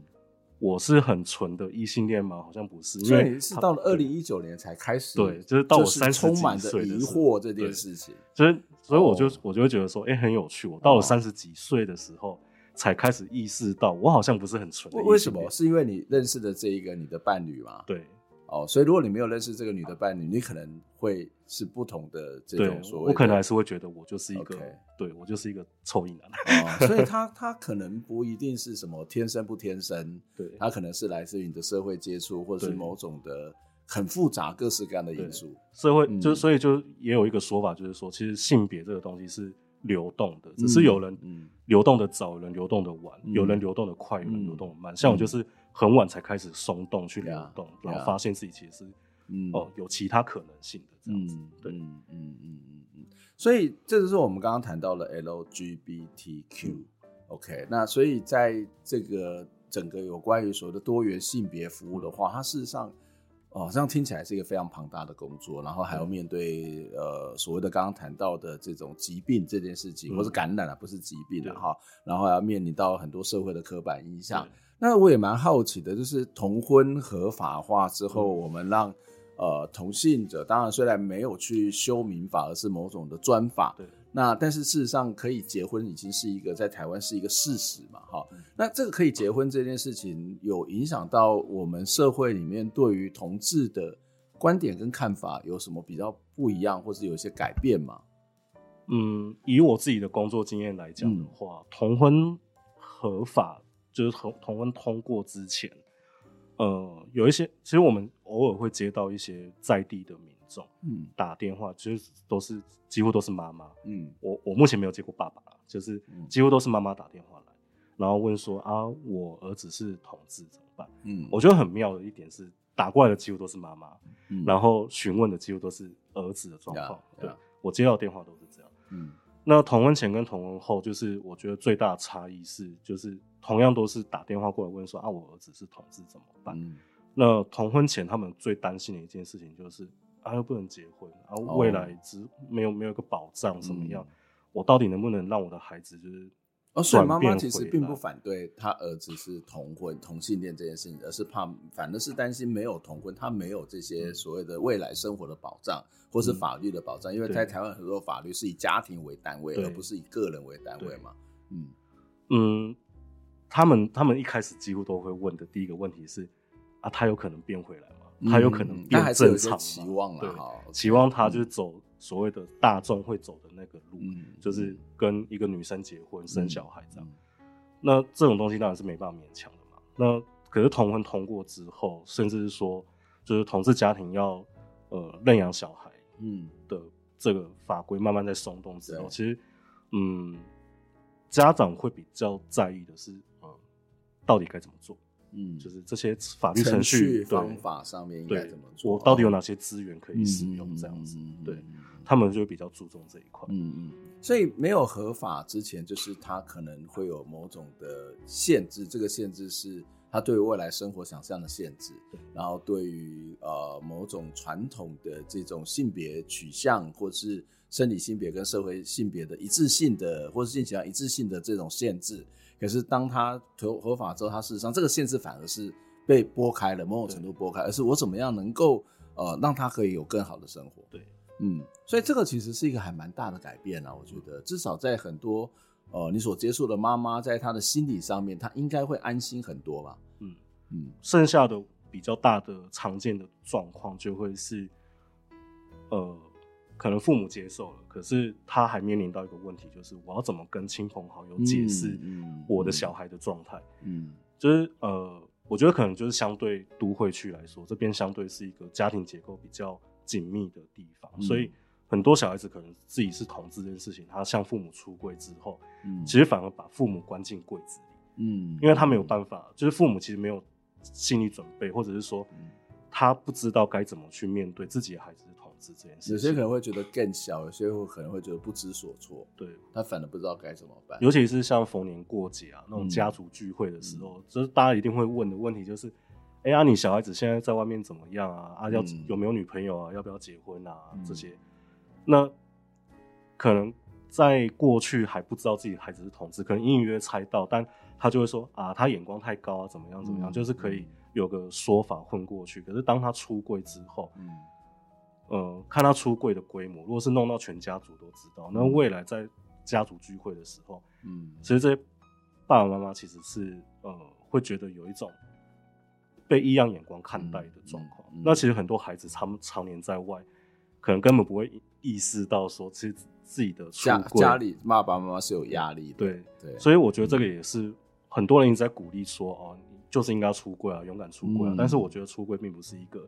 我是很纯的异性恋吗？好像不是，因为是到了二她零一九年才开始，对就是到我是30充满着几岁的疑惑这件事情，所以所以我就、哦我就会觉得说，哎、很有趣。我到哦了三十几岁的时候，才开始意识到，我好像不是很纯。为为什么？是因为你认识的这一个你的伴侣嘛？对哦，所以如果你没有认识这个女的伴侣，你可能会是不同的这种，所谓，我可能还是会觉得我就是一个对我就是一个臭硬男。哦，所以他他可能不一定是什么天生不天生，对他可能是来自于你的社会接触，或者是某种的很复杂各式各样的因素。社会嗯就所以就也有一个说法，就是说，其实性别这个东西是流动的，只是有人嗯流动的早，有人流动的晚，嗯有人流动的快，有人嗯流动的慢。像我就是很晚才开始松动去流呀动，然后发现自己其实是嗯哦有其他可能性的这样子嗯。对，嗯嗯嗯嗯嗯，所以这就是我们刚刚谈到了 LGBTQ。OK，那所以在这个整个有关于所谓的多元性别服务的话，它事实上哦，这样听起来是一个非常庞大的工作，然后还要面对呃所谓的刚刚谈到的这种疾病这件事情，嗯或是感染啊，不是疾病对。了哈，然后还要面临到很多社会的刻板印象。那我也蛮好奇的，就是同婚合法化之后，嗯。我们让呃同性者，当然虽然没有去修民法，而是某种的专法。对，那但是事实上，可以结婚已经是一个在台湾是一个事实嘛，哈嗯。那这个可以结婚这件事情，有影响到我们社会里面对于同志的观点跟看法有什么比较不一样，或是有一些改变吗？嗯，以我自己的工作经验来讲的话，同婚合法就是同同婚通过之前，呃，有一些其实我们偶尔会接到一些在地的民众嗯打电话，就是都是几乎都是妈妈。嗯我我目前没有接过爸爸，就是嗯几乎都是妈妈打电话来，然后问说啊，我儿子是同志怎么办？嗯，我觉得很妙的一点是，打过来的几乎都是妈妈，嗯然后询问的几乎都是儿子的状况。呀对，我接到电话都是这样。嗯那同婚前跟同婚后，就是我觉得最大的差异是，就是同样都是打电话过来问说啊，我儿子是同志怎么办？嗯那同婚前他们最担心的一件事情就是啊，又不能结婚，啊，哦未来只没有没有一个保障，怎么样？嗯我到底能不能让我的孩子就是哦，所以妈妈其实并不反对他儿子是同婚同性恋这件事情，而是怕反而是担心没有同婚，他没有这些所谓的未来生活的保障，或是法律的保障。因为在台湾很多法律是以家庭为单位，而不是以个人为单位嘛。嗯嗯，他们他们一开始几乎都会问的第一个问题是啊，他有可能变回来吗？他有可能变正常吗？期望对期望他就是走所谓的大众会走的那个路，嗯就是跟一个女生结婚、生小孩这样。嗯那这种东西当然是没办法勉强的嘛。那可是同婚通过之后，甚至是说，就是同志家庭要呃认养小孩嗯的这个法规慢慢在松动之后，其实嗯，家长会比较在意的是，呃，到底该怎么做，嗯，就是这些法律程序方法上面应该怎么做？我到底有哪些资源可以使嗯用？这样子，对嗯他们就会比较注重这一块。嗯嗯，所以没有合法之前，就是他可能会有某种的限制，这个限制是他对于未来生活想象的限制，然后对于呃某种传统的这种性别取向，或是生理性别跟社会性别的一致性的，或是性取向一致性的这种限制。可是当他合合法之后，他事实上这个限制反而是被拨开了，某种程度拨开，而是我怎么样能够呃让他可以有更好的生活。对。嗯，所以这个其实是一个还蛮大的改变啊，我觉得至少在很多呃你所接触的妈妈，在她的心理上面，她应该会安心很多吧。嗯嗯剩下的比较大的常见的状况就会是，呃，可能父母接受了，可是他还面临到一个问题，就是我要怎么跟亲朋好友解释嗯我的小孩的状态？嗯就是呃，我觉得可能就是相对都会区来说，这边相对是一个家庭结构比较紧密的地方，嗯所以很多小孩子可能自己是同志这件事情，他向父母出柜之后，嗯，其实反而把父母关进柜子里。嗯，因为他没有办法，就是父母其实没有心理准备，或者是说他不知道该怎么去面对自己的孩子的同志这件事。有些可能会觉得更小，有些会可能会觉得不知所措，对，他反而不知道该怎么办。尤其是像逢年过节啊那种家族聚会的时候，就、嗯、是大家一定会问的问题就是。哎呀，啊、你小孩子现在在外面怎么样啊？啊，要、嗯、有没有女朋友啊？要不要结婚啊？嗯、这些，那可能在过去还不知道自己孩子是同志，可能隐隐约约猜到，但他就会说啊，他眼光太高啊，怎么样怎么样，嗯、就是可以有个说法混过去。可是当他出柜之后，嗯，呃，看他出柜的规模，如果是弄到全家族都知道，那未来在家族聚会的时候，嗯，其实这些爸爸妈妈其实是呃会觉得有一种。被异样眼光看待的状况，嗯嗯嗯、那其实很多孩子他们常年在外，可能根本不会意识到说，其实自己的出家家里爸爸妈妈是有压力的。对对，对所以我觉得这个也是很多人一直在鼓励说，哦，你就是应该出柜啊，勇敢出柜啊。嗯、但是我觉得出柜并不是一个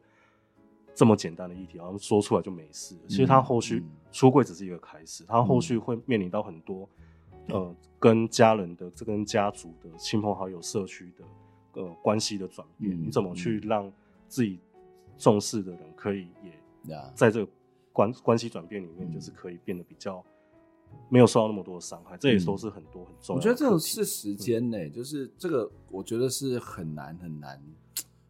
这么简单的议题，好像说出来就没事。其实他后续出柜只是一个开始，他后续会面临到很多呃，跟家人的、这跟家族的、亲朋好友、社区的。呃，关系的转变，嗯、你怎么去让自己重视的人可以也在这个关关系转变里面，就是可以变得比较没有受到那么多的伤害，嗯、这也都是很多很重要的。我觉得这种是时间呢，嗯、就是这个我觉得是很难很难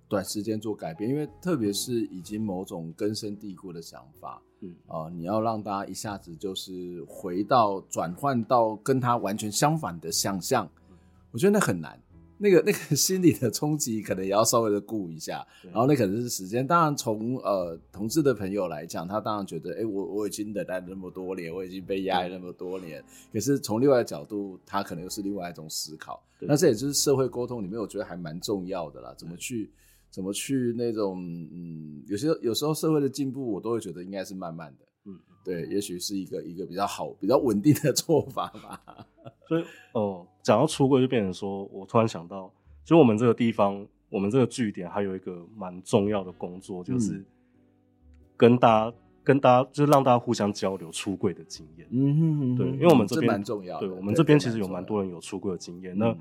短时间做改变，因为特别是已经某种根深蒂固的想法，嗯啊、呃，你要让大家一下子就是回到转换到跟他完全相反的想象，嗯、我觉得那很难。那个那个 心理的冲击可能也要稍微的顾一下，然后那可能是时间。当然从呃同志的朋友来讲，他当然觉得，哎、欸，我我已经等待了那么多年，我已经被压抑那么多年。可是从另外的角度，他可能又是另外一种思考。那这也就是社会沟通里面，我觉得还蛮重要的啦。怎么去对怎么去那种嗯，有些有时候社会的进步，我都会觉得应该是慢慢的。嗯，对，也许是一个一个比较好、比较稳定的 做法吧。所以，哦、呃，讲到出柜，就变成说，我突然想到，就我们这个地方，我们这个据点，还有一个蛮重要的工作，就是跟大家、嗯、跟大家，就是让大家互相交流出柜的经验。嗯哼哼，对，因为我们这边蛮重要的，对，我们这边其实有蛮多人有出柜的经验。那，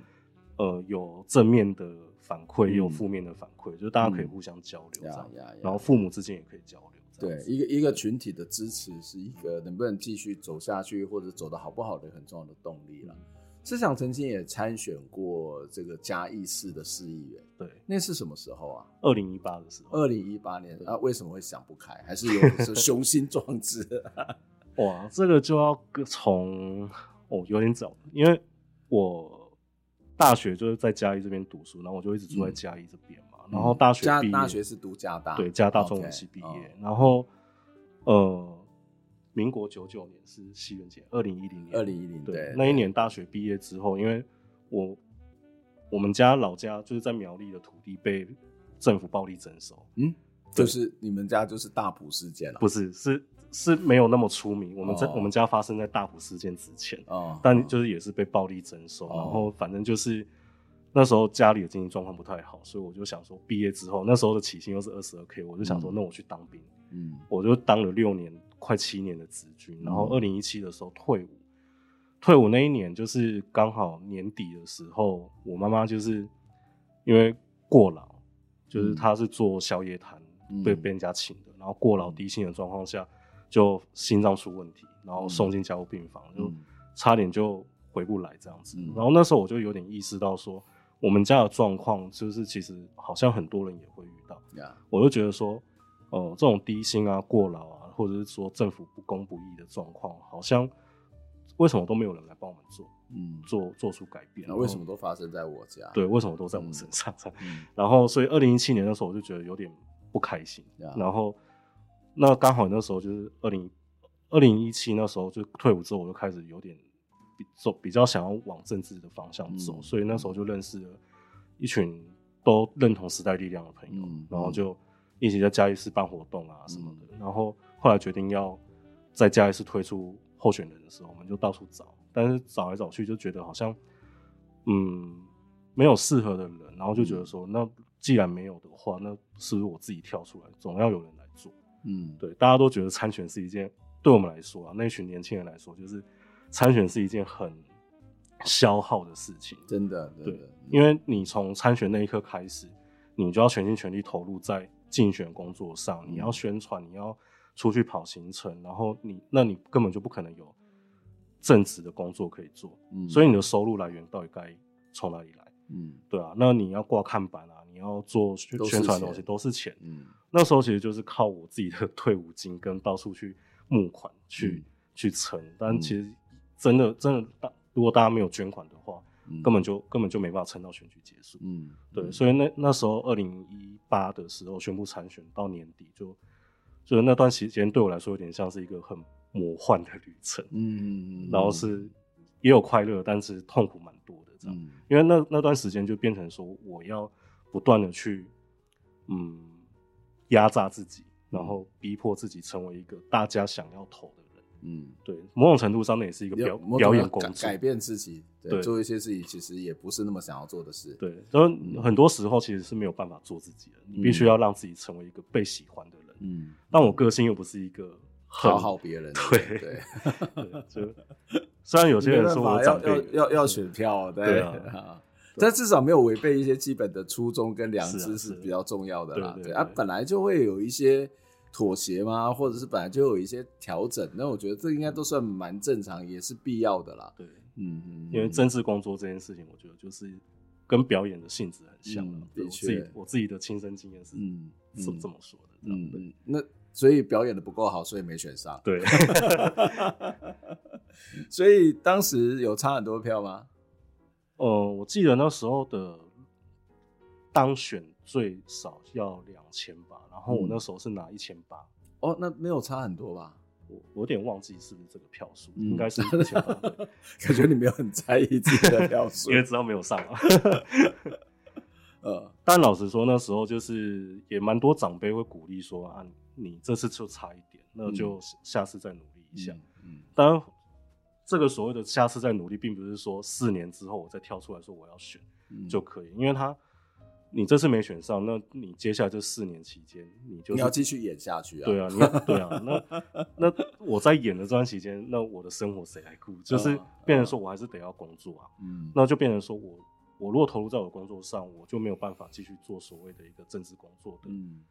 呃，有正面的反馈，也有负面的反馈，就是大家可以互相交流这样，然后父母之间也可以交流。对，一个一个群体的支持是一个能不能继续走下去或者走得好不好的很重要的动力了。思想曾经也参选过这个嘉义市的市议员，对，那是什么时候啊？二零一八的时候。二零一八年对啊，为什么会想不开？还是有雄心壮志？哇，这个就要从哦有点早，因为我大学就是在嘉义这边读书，然后我就一直住在嘉义这边。嗯然后大学毕业，大学是读加大，对，加大中文系毕业。然后，呃，民国九九年是西元节，二零一零年，二零一零对，那一年大学毕业之后，因为我我们家老家就是在苗栗的土地被政府暴力征收，嗯，就是你们家就是大埔事件了？不是，是是没有那么出名。我们在我们家发生在大埔事件之前，但就是也是被暴力征收，然后反正就是。那时候家里的经济状况不太好，所以我就想说，毕业之后那时候的起薪又是二十二 k，我就想说，那我去当兵。嗯，我就当了六年，快七年的职军，然后二零一七的时候退伍。退伍那一年就是刚好年底的时候，我妈妈就是因为过劳，就是她是做宵夜摊被被人家请的，然后过劳低薪的状况下，就心脏出问题，然后送进加护病房，就差点就回不来这样子。然后那时候我就有点意识到说。我们家的状况就是，其实好像很多人也会遇到。我就觉得说，呃，这种低薪啊、过劳啊，或者是说政府不公不义的状况，好像为什么都没有人来帮我们做，嗯，做做出改变？那为什么都发生在我家？对，为什么都在我身上？嗯、然后，所以二零一七年的时候，我就觉得有点不开心。然后，那刚好那时候就是二零二零一七那时候就退伍之后，我就开始有点。比走比较想要往政治的方向走，嗯、所以那时候就认识了一群都认同时代力量的朋友，嗯、然后就一起在嘉义市办活动啊什么的。嗯、然后后来决定要在嘉义市推出候选人的时候，我们就到处找，但是找来找去就觉得好像嗯没有适合的人，然后就觉得说，嗯、那既然没有的话，那是不是我自己跳出来，总要有人来做？嗯，对，大家都觉得参选是一件对我们来说啊，那群年轻人来说就是。参选是一件很消耗的事情。真的，真的对，因为你从参选那一刻开始，你就要全心全力投入在竞选工作上，嗯、你要宣传，你要出去跑行程，然后你，那你根本就不可能有正职的工作可以做，嗯，所以你的收入来源到底该从哪里来？嗯，对啊，那你要挂看板啊，你要做宣传的东西都是钱，嗯，那时候其实就是靠我自己的 退伍金跟到处去募款去、嗯、去撑，但其实真的真的大，如果大家没有捐款的话，嗯、根本就根本就没办法撑到选举结束，嗯，对，所以那那时候二零一八的时候宣布参选到年底就，就是那段时间对我来说有点像是一个很魔幻的旅程，嗯，然后是也有快乐，但是痛苦蛮多的。嗯，因为那那段时间就变成说，我要不断的去，嗯，压榨自己，然后逼迫自己成为一个大家想要投的人。嗯，对，某种程度上那也是一个表表演工作，改变自己，对，做一些自己其实也不是那么想要做的事。对，然后很多时候其实是没有办法做自己的，你必须要让自己成为一个被喜欢的人。嗯，但我个性又不是一个讨好别人，对对，就。虽然有些人说我长辈要要要选票，对，对啊，但至少没有违背一些基本的初衷跟良知是比较重要的啦。对啊，本来就会有一些妥协嘛，或者是本来就有一些调整，那我觉得这应该都算蛮正常，也是必要的啦。对，嗯嗯，因为政治工作这件事情，我觉得就是跟表演的性质很像。的确，我自己我自己的亲身经验是嗯是这么说的。嗯嗯，那所以表演的不够好，所以没选上。对。所以当时有差很多票吗？呃，我记得那时候的当选最少要两千吧，然后我那时候是拿一千八。哦，那没有差很多吧？我我有点忘记是不是这个票数，嗯、应该是 一千八。感觉你没有很在意自己的票数，因为知道没有上啊。呃，但老实说，那时候就是也蛮多长辈会鼓励说啊，你这次就差一点，那就下次再努力一下。嗯，当然。这个所谓的下次再努力，并不是说四年之后我再跳出来说我要选就可以，因为他你这次没选上，那你接下来这四年期间，你就你要继续演下去啊。对啊，你对啊，那那我在演的这段期间，那我的生活谁来顾？就是变成说我还是得要工作啊。嗯，那就变成说我我如果投入在我的工作上，我就没有办法继续做所谓的一个政治工作的，嗯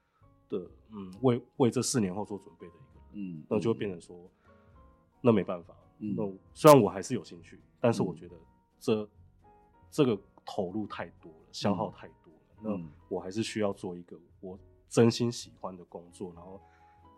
的嗯为为这四年后做准备的一个人，嗯，那就会变成说那没办法。那、嗯、虽然我还是有兴趣，但是我觉得这、嗯、这个投入太多了，消耗太多了。嗯、那我还是需要做一个我真心喜欢的工作，然后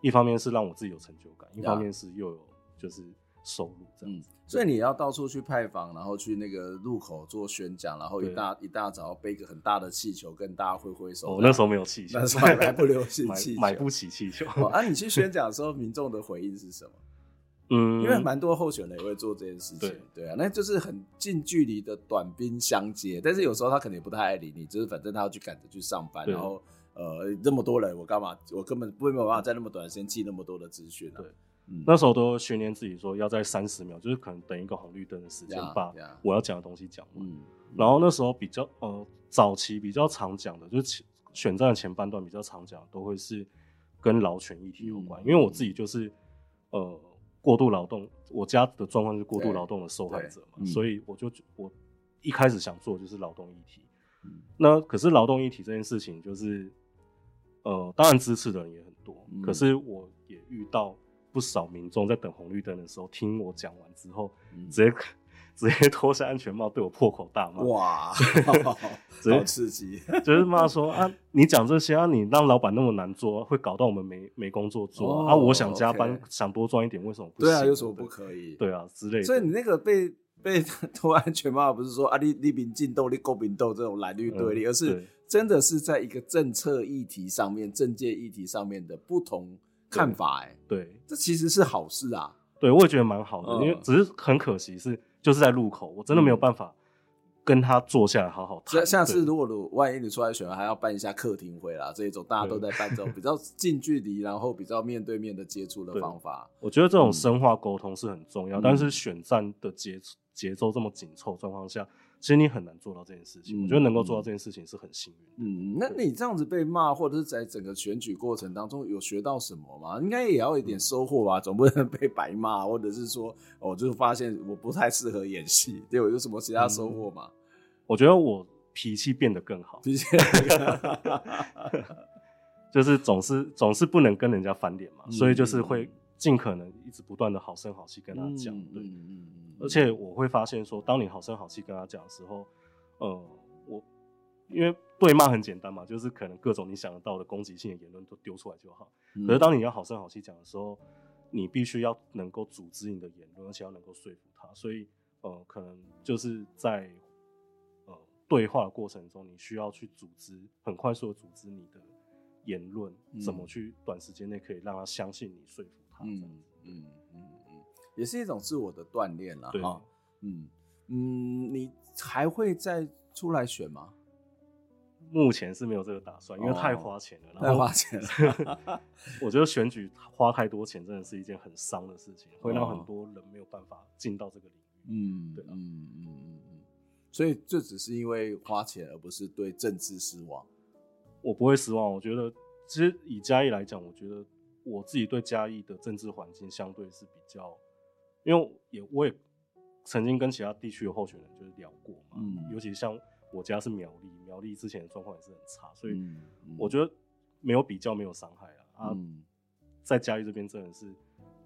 一方面是让我自己有成就感，一方面是又有就是收入这样子。嗯、所以你要到处去派访，然后去那个路口做宣讲，然后一大一大早背个很大的气球跟大家挥挥手。我、哦、那时候没有气 球，那时候还不流行气 球，买不起气球。哦、啊，你去宣讲的时候，民众的回应是什么？嗯，因为蛮多候选人也会做这件事情，对，对啊，那就是很近距离的短兵相接，但是有时候他可能也不太爱理你，就是反正他要去赶着去上班，然后呃这么多人，我干嘛？我根本不会没有办法在那么短的时间记那么多的资讯，啊。对，嗯、那时候都训练自己说要在三十秒，就是可能等一个红绿灯的时间把我要讲的东西讲完。嗯，然后那时候比较呃早期比较常讲的，就是选战的前半段比较常讲的都会是跟劳权议题有关，嗯、因为我自己就是呃。过度劳动，我家的状况是过度劳动的受害者嘛，所以我就我一开始想做就是劳动议题。嗯、那可是劳动议题这件事情，就是呃，当然支持的人也很多，嗯、可是我也遇到不少民众在等红绿灯的时候，听我讲完之后，嗯、直接。直接脱下安全帽对我破口大骂，哇，好刺激！就是骂说啊，你讲这些啊，你让老板那么难做，会搞到我们没没工作做啊。我想加班，想多赚一点，为什么不行？对啊，有什么不可以？对啊，之类的。所以你那个被被脱安全帽，不是说啊，你你民进斗，你国民党这种蓝绿对立，而是真的是在一个政策议题上面、政界议题上面的不同看法。哎，对，这其实是好事啊。对，我也觉得蛮好的，因为只是很可惜是。就是在路口，我真的没有办法跟他坐下来好好谈。下次如果如万一你出来选，还要办一下客厅会啦，这一种大家都在办这种比较近距离，然后比较面对面的接触的方法。我觉得这种深化沟通是很重要，嗯、但是选战的节节奏这么紧凑状况下，其实你很难做到这件事情。嗯、我觉得能够做到这件事情是很幸运。嗯，那你这样子被骂，或者是在整个选举过程当中有学到什么吗？应该也要一点收获吧，嗯、总不能 被白骂，或者是说，我、哦、就发现我不太适合演戏，对我有什么其他收获吗、嗯？我觉得我脾气变得更好，脾气 就是总是总是不能跟人家翻脸嘛，嗯、所以就是会尽可能一直不断的好声好气跟他讲，嗯、对。嗯而且我会发现说，当你好声好气跟他讲的时候，呃，我因为对骂很简单嘛，就是可能各种你想得到的攻击性的言论都丢出来就好。可是当你要好声好气讲的时候，你必须要能够组织你的言论，而且要能够说服他。所以，呃，可能就是在呃对话的过程中，你需要去组织，很快速的组织你的言论，怎么去短时间内可以让他相信你，说服他这样子。嗯嗯。嗯也是一种自我的锻炼了哈，嗯嗯，你还会再出来选吗？目前是没有这个打算，因为太花钱了。太花钱了，我觉得选举花太多钱，真的是一件很伤的事情，会让很多人没有办法进到这个领域。嗯，对，嗯嗯嗯嗯，所以这只是因为花钱，而不是对政治失望。我不会失望，我觉得其实以嘉义来讲，我觉得我自己对嘉义的政治环境相对是比较。因为也我也曾经跟其他地区的候选人就是聊过嘛，嗯，尤其像我家是苗栗，苗栗之前的状况也是很差，所以我觉得没有比较没有伤害啊。嗯，在嘉义这边真的是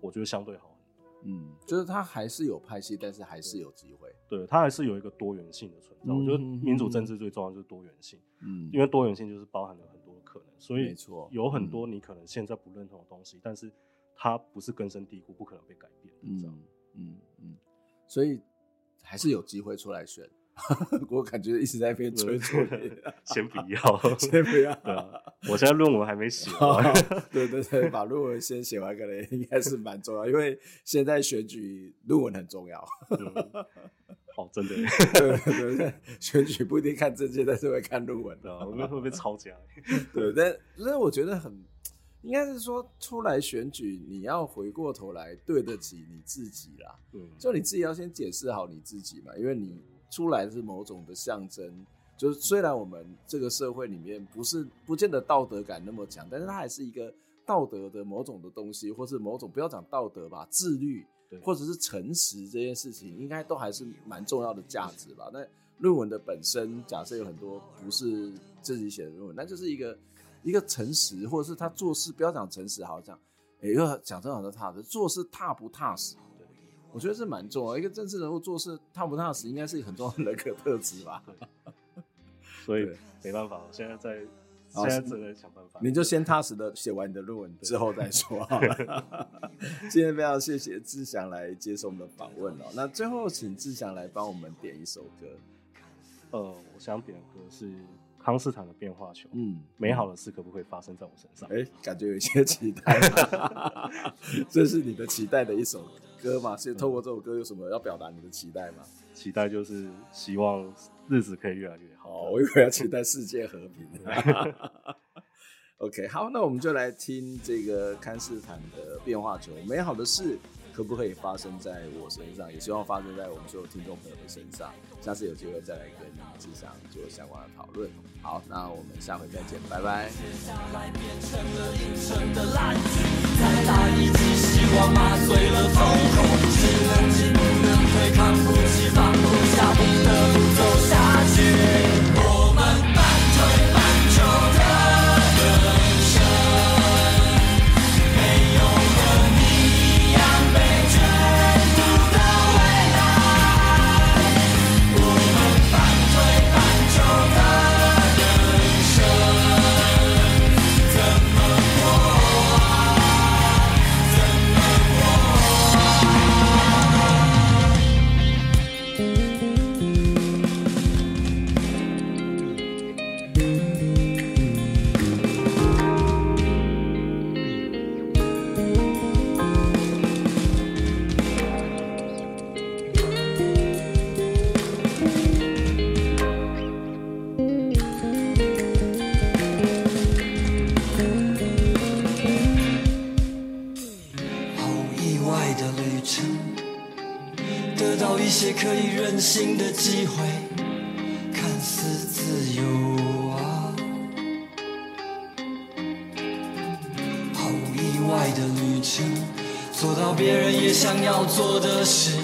我觉得相对好很多，嗯，就是他还是有派系，但是还是有机会，对，他还是有一个多元性的存在。我觉得民主政治最重要就是多元性，嗯，因为多元性就是包含了很可能，所以没错，有很多你可能现在不认同的东西，但是。它不是根深蒂固，不可能被改变。嗯嗯嗯，所以还是有机会出来选。我感觉一直在被催促，先不要，先不要。对啊，我现在论文还没写完。对对对，把论文先写完，可能应该是蛮重要，因为现在选举论文很重要。哦，真的。对对对，选举不一定看政见，但是会看论文的。我们会不会抄家？对，但所以我觉得很。应该是说，出来选举，你要回过头来对得起你自己啦。嗯，就你自己要先解释好你自己嘛，因为你出来是某种的象征。就是虽然我们这个社会里面不是不见得道德感那么强，但是它还是一个道德的某种的东西，或是某种不要讲道德吧，自律，或者是诚实这件事情，应该都还是蛮重要的价值吧。那论文的本身，假设有很多不是自己写的论文，那就是一个。一个诚实，或者是他做事不要讲诚实，好像，哎，又讲正好的踏实，做事踏不踏实，对，我觉得是蛮重要。一个政治人物做事踏不踏实，应该是很重要的人格特质吧。所以没办法，我现在在，现在只能想办法。你就先踏实的写完你的论文之后再说好了。今天非常谢谢志祥来接受我们的访问哦。那最后请志祥来帮我们点一首歌。呃，我想点的歌是。康斯坦的变化球，嗯，美好的事可不可以发生在我身上？哎、欸，感觉有一些期待，这是你的期待的一首歌嘛？所以透过这首歌有什么要表达你的期待吗？期待就是希望日子可以越来越好。哦，我以为要期待世界和平。OK，好，那我们就来听这个康斯坦的变化球，美好的事。可不可以发生在我身上？也希望发生在我们所有听众朋友的身上。下次有机会再来跟志祥做相关的讨论。好，那我们下回再见，拜拜。接下来变成了阴沉的烂剧，再大一我麻醉了痛苦，只能进不能退，看不起放不下，不得不走下去。新的机会看似自由啊。毫无意外的旅程做到别人也想要做的事。